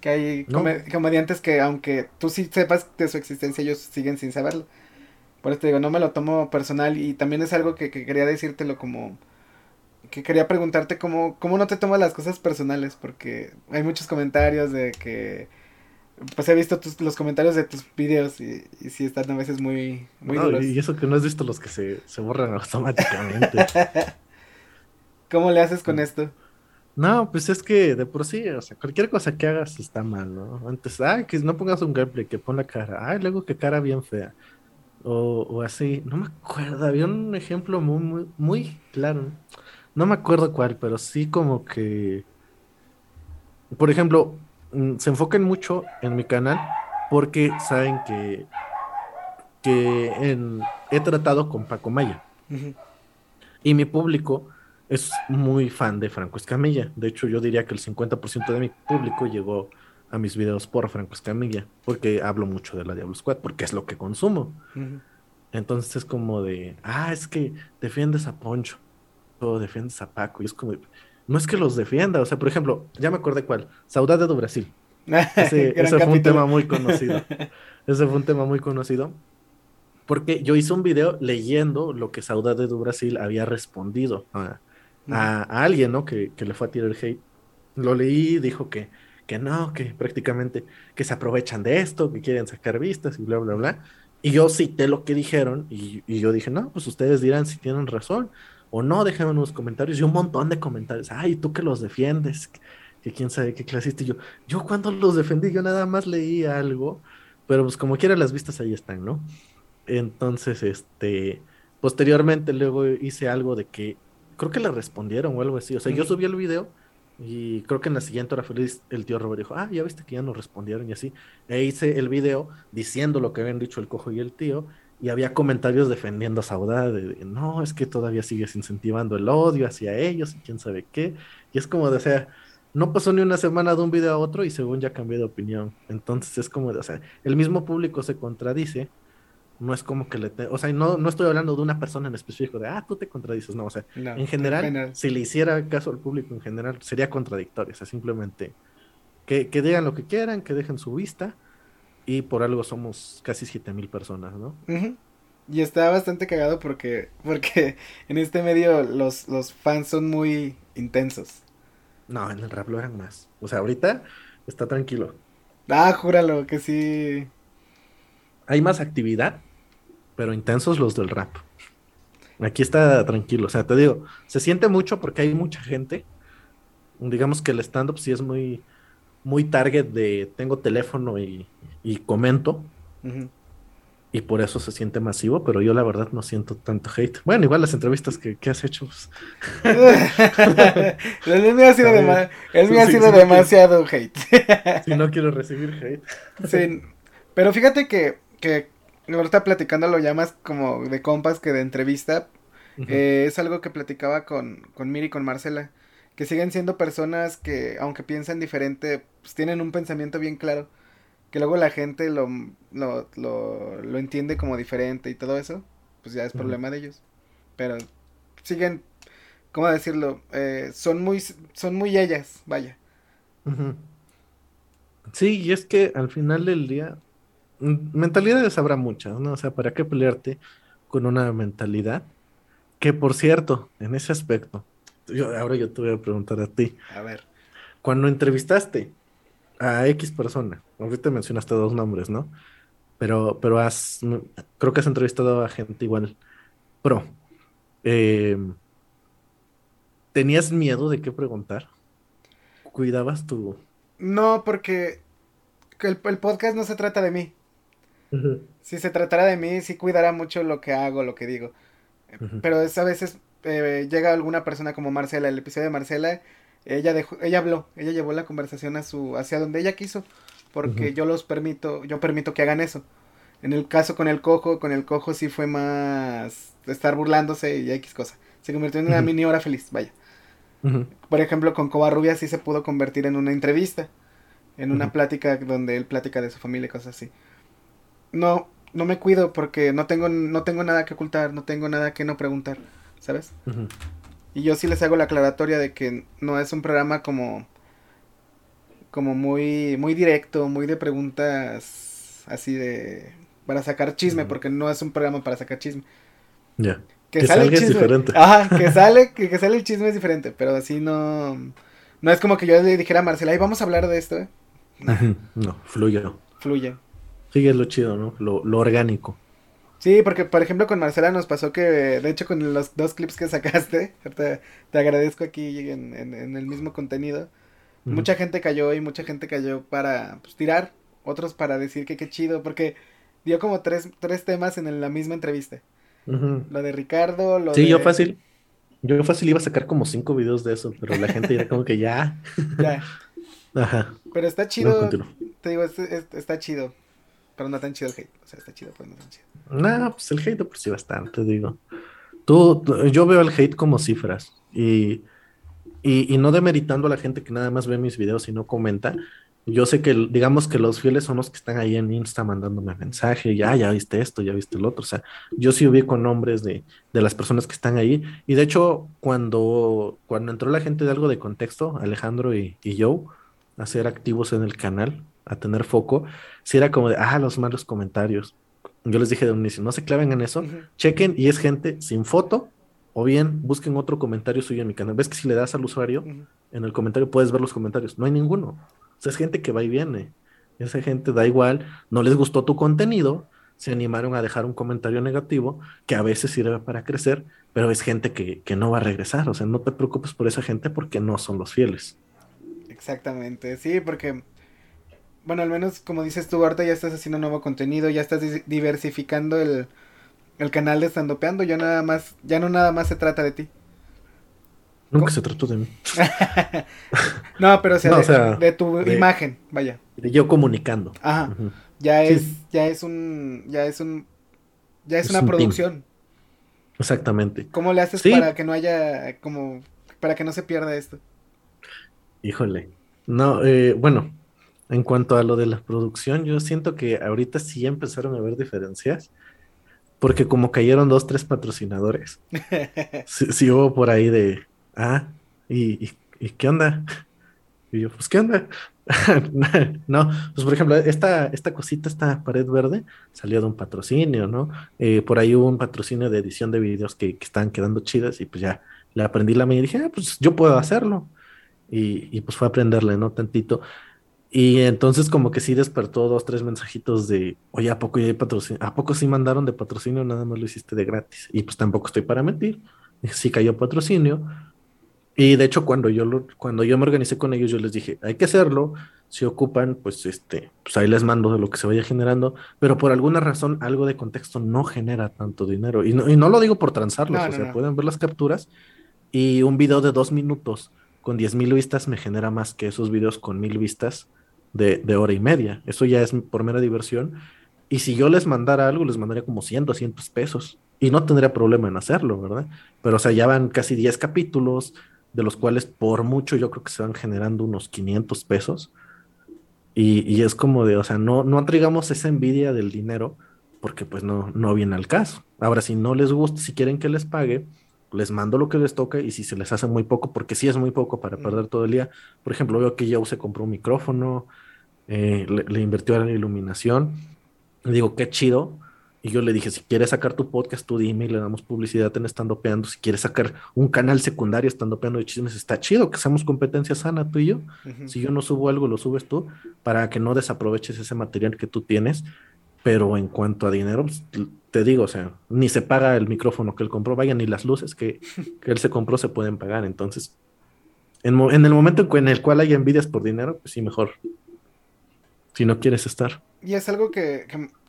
Que hay comediantes que aunque tú sí sepas de su existencia, ellos siguen sin saberlo. Por eso te digo, no me lo tomo personal y también es algo que, quería decírtelo como... Que quería preguntarte cómo, cómo no te tomas las cosas personales, porque hay muchos comentarios de que... Pues he visto tus, los comentarios de tus videos y, y sí están a veces muy, muy duros. Y eso que no has visto los que se, se borran automáticamente. ¿Cómo le haces con esto? No, pues es que de por sí, o sea, cualquier cosa que hagas está mal, ¿no? Antes, ah, que no pongas un gameplay, que pon la cara, ah, luego que cara bien fea o, así. No me acuerdo, había un ejemplo muy, muy, muy claro. No me acuerdo cuál, pero sí como que... Por ejemplo, mm, se enfoquen mucho en mi canal porque saben que, que he tratado con Paco Maya. Y mi público es muy fan de Franco Escamilla. De hecho, yo diría que el 50% de mi público llegó a mis videos por Franco Escamilla, porque hablo mucho de la Diablo Squad, porque es lo que consumo. Entonces es como de, ah, es que defiendes a Poncho, defiendes a Paco, y es como, no es que los defienda, o sea, por ejemplo, ya me acordé cuál, Saudade do Brasil. Ese, fue un tema muy conocido. ese fue un tema muy conocido. Porque yo hice un video leyendo lo que Saudade do Brasil había respondido a, alguien, ¿no? Que, que, le fue a tirar hate. Lo leí, dijo que que no, que prácticamente que se aprovechan de esto, que quieren sacar vistas y bla, bla, bla. Y yo cité lo que dijeron y, yo dije, no, pues ustedes dirán si tienen razón o no, déjenme unos comentarios y un montón de comentarios. Ay, tú que los defiendes, que, quién sabe qué clasista. Y yo, yo cuando los defendí, yo nada más leí algo, pero pues como quiera las vistas ahí están, ¿no? Entonces, este, posteriormente luego hice algo de que, creo que le respondieron o algo así. O sea, yo subí el video y creo que en la siguiente hora feliz el tío Robert dijo, ah, ya viste que ya nos respondieron y así. E hice el video diciendo lo que habían dicho el cojo y el tío. Y había comentarios defendiendo a Saudade, de, no, es que todavía sigues incentivando el odio hacia ellos y quién sabe qué. Y es como de, o sea, no pasó ni una semana de un video a otro y según ya cambié de opinión. Entonces es como de, o sea, el mismo público se contradice no es como que le... o sea, no, no estoy hablando de una persona en específico, de, ah, tú te contradices, no, o sea, en general, si le hiciera caso al público en general, sería contradictorio, o sea, simplemente que, que digan lo que quieran, que dejen su vista, y por algo somos casi siete mil personas, ¿no? Y está bastante cagado porque, porque en este medio los, los fans son muy intensos. No, en el rap lo eran más. O sea, ahorita está tranquilo. Ah, júralo, que sí. Hay más actividad, pero intensos los del rap. Aquí está tranquilo, o sea, te digo, se siente mucho porque hay mucha gente. Digamos que el stand-up sí es muy, muy target de tengo teléfono y, comento. Y por eso se siente masivo, pero yo la verdad no siento tanto hate. Bueno, igual las entrevistas que, has hecho. Pues... el mío ha sido, ha sido demasiado hate. si no quiero recibir hate. sí, pero fíjate que, que ahorita platicando lo llamas como de compas que de entrevista. Eh, es algo que platicaba con, con Miri y con Marcela. Que siguen siendo personas que, aunque piensan diferente, pues tienen un pensamiento bien claro. Que luego la gente lo, lo, lo, entiende como diferente y todo eso. Pues ya es problema de ellos. Pero siguen ¿cómo decirlo? Eh, son muy, son muy ellas, vaya. Sí, y es que al final del día, mentalidades habrá muchas, ¿no? O sea, ¿para qué pelearte con una mentalidad? Que por cierto, en ese aspecto, yo, ahora yo te voy a preguntar a ti. A ver. Cuando entrevistaste a X persona, ahorita mencionaste dos nombres, ¿no? Pero, pero has, creo que has entrevistado a gente igual pro. Eh, ¿Tenías miedo de qué preguntar? ¿Cuidabas tu...? No, porque el, podcast no se trata de mí. Si se tratara de mí, sí cuidará mucho lo que hago, lo que digo. Pero es, a veces eh, llega alguna persona como Marcela, el episodio de Marcela, ella dejó, ella habló, ella llevó la conversación a su, hacia donde ella quiso, porque yo los permito, yo permito que hagan eso. En el caso con el cojo, con el cojo sí fue más estar burlándose y X cosa. Se convirtió en una mini hora feliz, vaya. Por ejemplo, con Covarrubia sí se pudo convertir en una entrevista, en una plática donde él platica de su familia y cosas así. No, no me cuido porque no tengo, no tengo nada que ocultar, no tengo nada que no preguntar, ¿sabes? Y yo sí les hago la aclaratoria de que no es un programa como como muy muy directo, muy de preguntas así de para sacar chisme, porque no es un programa para sacar chisme. Ya. Que, sale el chisme. diferente. Ajá, que sale, que, sale el chisme es diferente, pero así no. No es como que yo le dijera a Marcela, ahí vamos a hablar de esto, ¿eh? No, fluye. Fluye. Sí, es lo chido, ¿no? Lo, lo orgánico. Sí, porque por ejemplo con Marcela nos pasó que, de hecho con los dos clips que sacaste, te, te agradezco aquí en, en, el mismo contenido, mucha gente cayó y mucha gente cayó para pues, tirar, otros para decir que qué chido, porque dio como tres, tres temas en la misma entrevista. Lo de Ricardo, lo sí, yo fácil. Yo fácil iba a sacar como cinco videos de eso, pero la gente era como que ya. ya. Ajá. Pero está chido. te digo, está chido. Pero no tan chido el hate. O sea, está chido, pero no tan chido. No, pues el hate por sí bastante, digo. Tú, yo veo el hate como cifras. Y, y, no demeritando a la gente que nada más ve mis videos y no comenta. Yo sé que, digamos que los fieles son los que están ahí en Insta mandándome mensaje, ya, ya viste esto, ya viste el otro. O sea, yo sí ubico nombres de, de las personas que están ahí. Y de hecho, cuando, cuando entró la gente de algo de contexto, Alejandro y, y Joe, a ser activos en el canal, a tener foco, si era como de, ah, los malos comentarios. Yo les dije de un inicio, no se claven en eso, chequen y es gente sin foto, o bien busquen otro comentario suyo en mi canal. ¿Ves que si le das al usuario, en el comentario puedes ver los comentarios? No hay ninguno. O sea, es gente que va y viene. Esa gente da igual, no les gustó tu contenido, se animaron a dejar un comentario negativo, que a veces sirve para crecer, pero es gente que, que no va a regresar. O sea, no te preocupes por esa gente porque no son los fieles. Exactamente, sí, porque bueno, al menos como dices tú, ahorita ya estás haciendo nuevo contenido, ya estás diversificando el, el canal de Standopeando, ya nada más, ya no nada más se trata de ti. Nunca se trató de mí. no, pero o sea, de, tu imagen, vaya. De yo comunicando. Ajá. Ya es, ya es un, ya es un, ya es, una producción. Exactamente. ¿Cómo le haces para que no haya, como, para que no se pierda esto? Híjole. No, eh, bueno, en cuanto a lo de la producción, yo siento que ahorita sí empezaron a haber diferencias, porque como cayeron dos, tres patrocinadores, sí, hubo por ahí de, ah, ¿y, qué onda? Y yo, pues, ¿qué onda? no, pues por ejemplo, esta, esta cosita, esta pared verde, salió de un patrocinio, ¿no? Eh, por ahí hubo un patrocinio de edición de videos que, que estaban quedando chidas y pues ya le aprendí la mía y dije, ah, pues yo puedo hacerlo. Y, y pues fue a aprenderle, ¿no? Tantito. Y entonces como que sí despertó dos, tres mensajitos de, oye, ¿a poco ya hay patrocinio? ¿A poco sí mandaron de patrocinio? Nada más lo hiciste de gratis. Y pues tampoco estoy para mentir. Sí cayó patrocinio. Y de hecho cuando yo, lo, cuando yo me organicé con ellos, yo les dije, hay que hacerlo. Si ocupan, pues este, pues ahí les mando de lo que se vaya generando. Pero por alguna razón, algo de contexto no genera tanto dinero. Y no, y no lo digo por transarlos, o sea, pueden ver las capturas. Y un video de dos minutos con diez mil vistas me genera más que esos videos con mil vistas de, hora y media. Eso ya es por mera diversión. Y si yo les mandara algo, les mandaría como 100, 200 pesos. Y no tendría problema en hacerlo, ¿verdad? Pero, o sea, ya van casi 10 capítulos, de los cuales por mucho yo creo que se van generando unos 500 pesos. Y, es como de, o sea, no, no atraigamos esa envidia del dinero, porque pues no, no viene al caso. Ahora, si no les gusta, si quieren que les pague, les mando lo que les toca y si se les hace muy poco, porque sí es muy poco para perder todo el día. Por ejemplo, veo que Joe se compró un micrófono, eh, le, le, invirtió en la iluminación. Le digo, qué chido. Y yo le dije, si quieres sacar tu podcast, tú dime y le damos publicidad en Estando Peando. Si quieres sacar un canal secundario Estando Peando de chismes, está chido, que seamos competencia sana tú y yo. Si yo no subo algo, lo subes tú, para que no desaproveches ese material que tú tienes. Pero en cuanto a dinero, pues, te digo, o sea, ni se paga el micrófono que él compró, vaya, ni las luces que, que él se compró se pueden pagar. Entonces, en, en, el momento en el cual hay envidias por dinero, pues sí, mejor. Si no quieres estar. Y es algo que,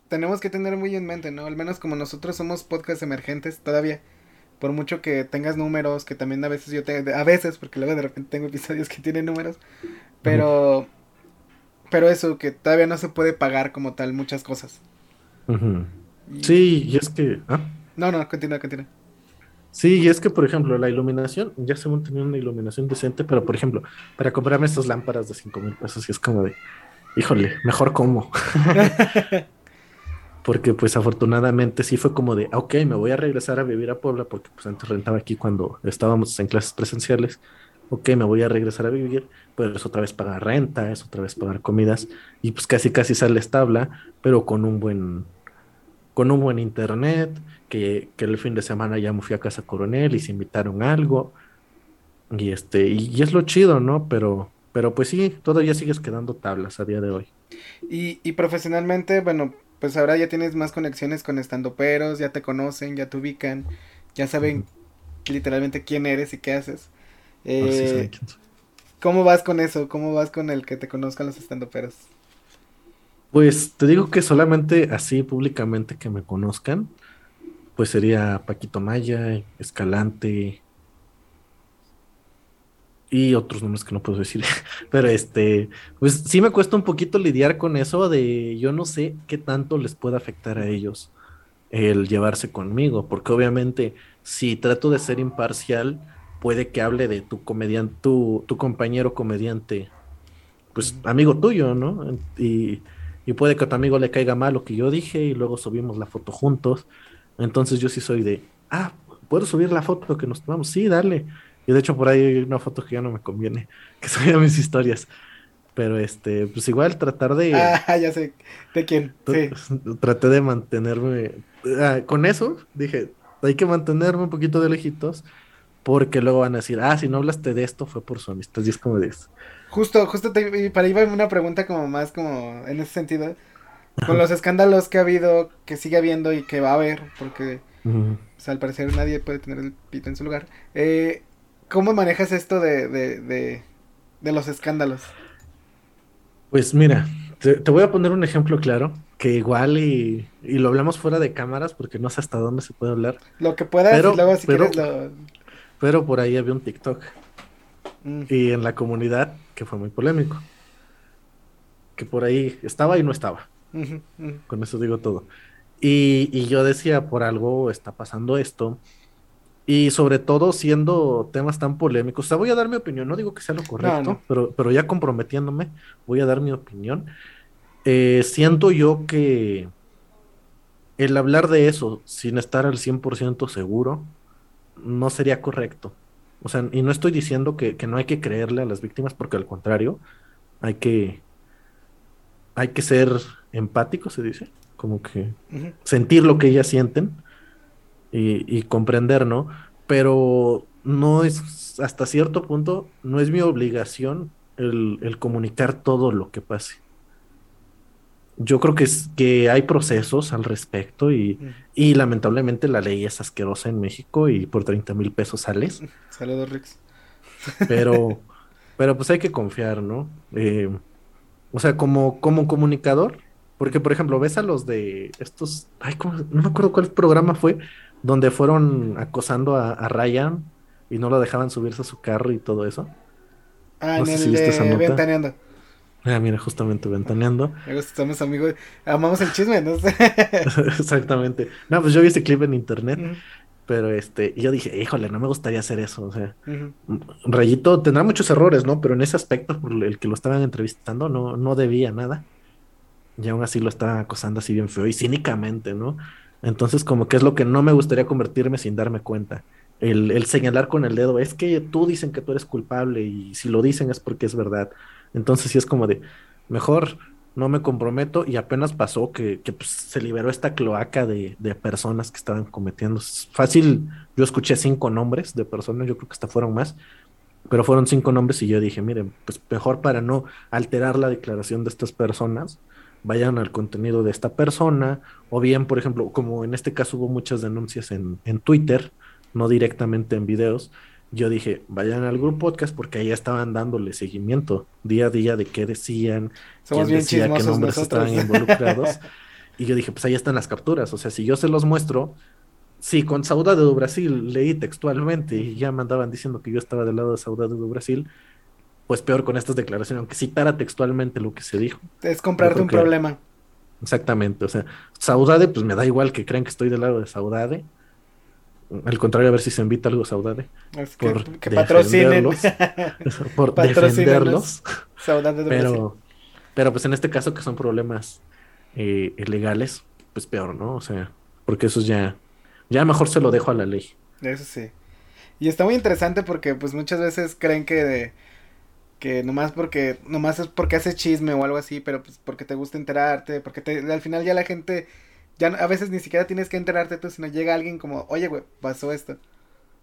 tenemos que tener muy en mente, ¿no? Al menos como nosotros somos podcast emergentes todavía. Por mucho que tengas números, que también a veces yo tengo, a veces, porque luego de repente tengo episodios que tienen números, pero. Pero eso, que todavía no se puede pagar como tal muchas cosas. Uh -huh. y... Sí, y es que... ¿ah? No, no, continúa, continúa. Sí, y es que, por ejemplo, la iluminación, ya se han tenido una iluminación decente, pero, por ejemplo, para comprarme estas lámparas de 5 mil pesos, y es como de, híjole, mejor como. porque pues afortunadamente sí fue como de, ok, me voy a regresar a vivir a Puebla, porque pues antes rentaba aquí cuando estábamos en clases presenciales, ok, me voy a regresar a vivir, pero es otra vez pagar renta, es otra vez pagar comidas, y pues casi casi sale tabla, pero con un buen, con un buen internet, que, que el fin de semana ya me fui a Casa Coronel y se invitaron algo, y este, y, y es lo chido, ¿no? Pero, pero pues sí, todavía sigues quedando tablas a día de hoy. Y, y profesionalmente, bueno, pues ahora ya tienes más conexiones con estandoperos, ya te conocen, ya te ubican, ya saben literalmente quién eres y qué haces. Eh, sí, ¿Cómo vas con eso? ¿Cómo vas con el que te conozcan los estandoperos? Pues te digo que solamente así públicamente que me conozcan, pues sería Paquito Maya, Escalante y otros nombres que no puedo decir. Pero este, pues sí me cuesta un poquito lidiar con eso de yo no sé qué tanto les puede afectar a ellos el llevarse conmigo, porque obviamente si trato de ser imparcial, puede que hable de tu comediante, tu, tu compañero comediante, pues amigo tuyo, ¿no? Y, y puede que a tu amigo le caiga mal lo que yo dije y luego subimos la foto juntos. Entonces yo sí soy de, ah, ¿puedo subir la foto que nos tomamos? Sí, dale. Y de hecho por ahí hay una foto que ya no me conviene, que subía mis historias. Pero este, pues igual tratar de... Ah, ya sé, ¿de quién? Sí. Traté de mantenerme... Ah, con eso dije, hay que mantenerme un poquito de lejitos, porque luego van a decir, ah, si no hablaste de esto fue por su amistad. Y es como de eso. Justo, justo te, para ahí va una pregunta como más como en ese sentido. Con los escándalos que ha habido, que sigue habiendo y que va a haber, porque uh -huh. pues, al parecer nadie puede tener el pito en su lugar. Eh, ¿Cómo manejas esto de, de, de, de, los escándalos? Pues mira, te, te, voy a poner un ejemplo claro, que igual y, y, lo hablamos fuera de cámaras porque no sé hasta dónde se puede hablar. Lo que puedas pero, y luego si pero, quieres lo... Pero por ahí había un TikTok. Mm. Y en la comunidad, que fue muy polémico. Que por ahí estaba y no estaba. Uh -huh, uh -huh. Con eso digo todo. Y, y yo decía, por algo está pasando esto y sobre todo siendo temas tan polémicos. O sea, voy a dar mi opinión, no digo que sea lo correcto, no, no. Pero, pero ya comprometiéndome, voy a dar mi opinión. Eh, siento yo que el hablar de eso sin estar al 100% seguro no sería correcto. O sea, y no estoy diciendo que, que, no hay que creerle a las víctimas, porque al contrario, hay que, hay que ser empático, se dice, como que uh -huh. sentir lo que ellas sienten y, y, comprender, ¿no? Pero no es, hasta cierto punto, no es mi obligación el, el comunicar todo lo que pase. Yo creo que, es, que hay procesos al respecto y, mm. y, lamentablemente la ley es asquerosa en México y por 30 mil pesos sales. Saludos, Rix. Pero, pero pues hay que confiar, ¿no? Eh, o sea, como, como comunicador, porque por ejemplo, ves a los de estos, ay, ¿cómo? no me acuerdo cuál programa fue, donde fueron acosando a, a, Ryan y no lo dejaban subirse a su carro y todo eso. Ah, no en sé el si viste Ventaneando. Ah, mira, justamente ventaneando. Estamos amigos, amamos el chisme, ¿no? Exactamente. No, pues yo vi ese clip en internet, uh -huh. pero este, yo dije, híjole, no me gustaría hacer eso. O sea, uh -huh. Rayito tendrá muchos errores, ¿no? Pero en ese aspecto, por el que lo estaban entrevistando, no, no debía nada. Y aún así lo estaban acosando así bien feo y cínicamente, ¿no? Entonces, como que es lo que no me gustaría convertirme sin darme cuenta. el, el, señalar con el dedo, es que tú dicen que tú eres culpable y si lo dicen es porque es verdad. Entonces sí es como de, mejor no me comprometo y apenas pasó que, que pues, se liberó esta cloaca de, de, personas que estaban cometiendo. Fácil, yo escuché cinco nombres de personas, yo creo que hasta fueron más, pero fueron cinco nombres y yo dije, miren, pues mejor para no alterar la declaración de estas personas, vayan al contenido de esta persona, o bien, por ejemplo, como en este caso hubo muchas denuncias en, en Twitter, no directamente en videos, yo dije, vayan al grupo podcast porque ahí estaban dándole seguimiento día a día de qué decían, Somos quién decía, qué nombres nosotros. estaban involucrados. y yo dije, pues ahí están las capturas. O sea, si yo se los muestro, sí, con Saudade do Brasil leí textualmente y ya me andaban diciendo que yo estaba del lado de Saudade do Brasil, pues peor con estas declaraciones, aunque citara textualmente lo que se dijo. Es comprarte un que... problema. Exactamente, o sea, Saudade, pues me da igual que crean que estoy del lado de Saudade. Al contrario, a ver si se invita algo Saudade. Es que, por que patrocinen. por defenderlos. Saudade pero, pero pues en este caso que son problemas eh, legales, pues peor, ¿no? O sea, porque eso ya, ya mejor se lo dejo a la ley. Eso sí. Y está muy interesante porque pues muchas veces creen que de, que nomás porque nomás es porque haces chisme o algo así, pero pues porque te gusta enterarte, porque te, al final ya la gente ya a veces ni siquiera tienes que enterarte tú, sino llega alguien como, oye, güey, pasó esto.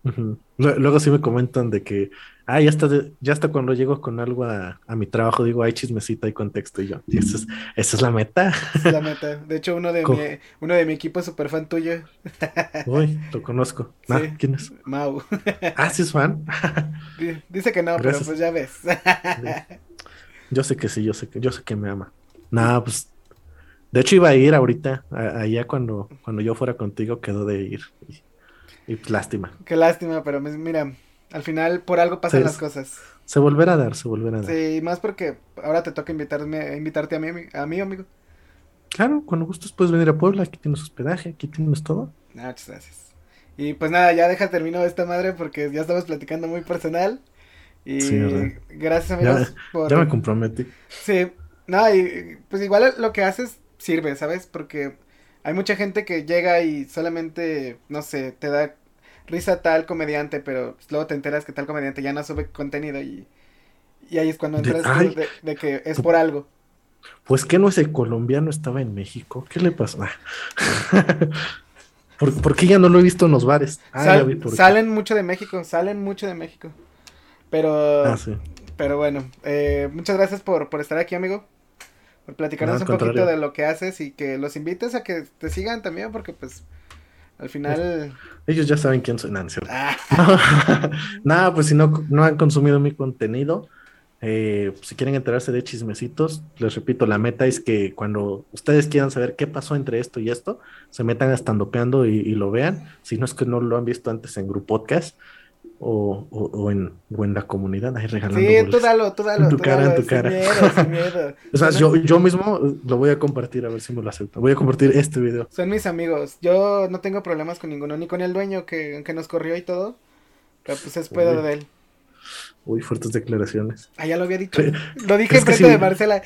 Uh -huh. Luego sí me comentan de que, ah, ya está, ya hasta cuando llego con algo a, a, mi trabajo, digo, hay chismecita, hay contexto, y yo, y esa es, esa es la meta. Es la meta. De hecho, uno de, mi, uno de mi equipo es súper fan tuyo. Uy, lo conozco. Ah, sí. ¿Quién es? Mau. Ah, sí es fan. Dice que no, Gracias. pero pues ya ves. yo sé que sí, yo sé que, yo sé que me ama. Nah, pues de hecho, iba a ir ahorita, a, allá cuando, cuando yo fuera contigo, quedó de ir. Y, y pues, lástima. Qué lástima, pero mira, al final por algo pasan sí, las cosas. Se volverá a dar, se volverá a dar. Sí, más porque ahora te toca invitarme, invitarte a mí, a mí, amigo. Claro, cuando gustes puedes venir a Puebla, aquí tienes hospedaje, aquí tienes todo. Ah, muchas gracias. Y pues nada, ya deja termino esta madre porque ya estamos platicando muy personal. Y sí, gracias amigos ya, por... Ya me comprometí. Sí, no, y pues igual lo que haces sirve, ¿sabes? Porque hay mucha gente que llega y solamente, no sé, te da risa tal comediante, pero luego te enteras que tal comediante ya no sube contenido y, y ahí es cuando entras de, de, de, que es por algo. Pues que no ese colombiano estaba en México, ¿qué le pasó? ¿Por, ¿Por, qué ya no lo he visto en los bares? Ah, Sal, salen mucho de México, salen mucho de México. Pero, ah, sí. pero bueno, eh, muchas gracias por, por estar aquí, amigo platicarnos no, un poquito de lo que haces y que los invites a que te sigan también, porque pues al final... Ellos ya saben quién soy, Nancy. Ah. Nada, pues si no, no han consumido mi contenido, eh, si quieren enterarse de chismecitos, les repito, la meta es que cuando ustedes quieran saber qué pasó entre esto y esto, se metan estandopeando y, y lo vean. Si no es que no lo han visto antes en Group Podcast, o, o, o, en, o en la comunidad, ahí regalando. Sí, tú dalo, tú dalo. En tu tú cara, dalo, en tu cara. Miedo, sin miedo. o sea, yo, yo mismo lo voy a compartir, a ver si me lo acepta. Voy a compartir este video. Son mis amigos. Yo no tengo problemas con ninguno, ni con el dueño que, que nos corrió y todo. Pero pues es pedo de él. Uy, fuertes declaraciones. Ah, ya lo había dicho. Lo dije enfrente si... de Marcela.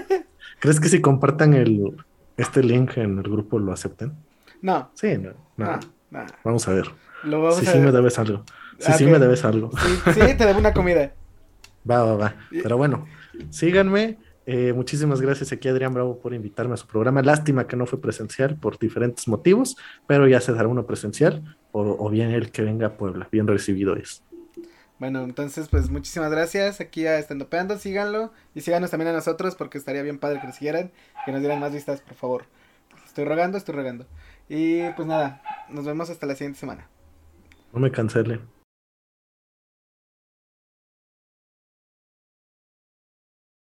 ¿Crees que si compartan el, este link en el grupo lo acepten? No. Sí, no. no. no, no. Vamos a ver. Lo vamos sí, a sí ver. me debes algo. Sí, Ah, sí me debes algo. Sí, sí, te debo una comida. Va, va, va. Pero bueno, síganme. Eh, muchísimas gracias aquí Adrián Bravo por invitarme a su programa. Lástima que no fue presencial por diferentes motivos, pero ya se dará uno presencial o, o bien el que venga a Puebla. Bien recibido es. Bueno, entonces, pues muchísimas gracias aquí a Estandopeando, síganlo y síganos también a nosotros porque estaría bien padre que nos siguieran, que nos dieran más vistas, por favor. Estoy rogando, estoy rogando. Y pues nada, nos vemos hasta la siguiente semana. No me cancelen.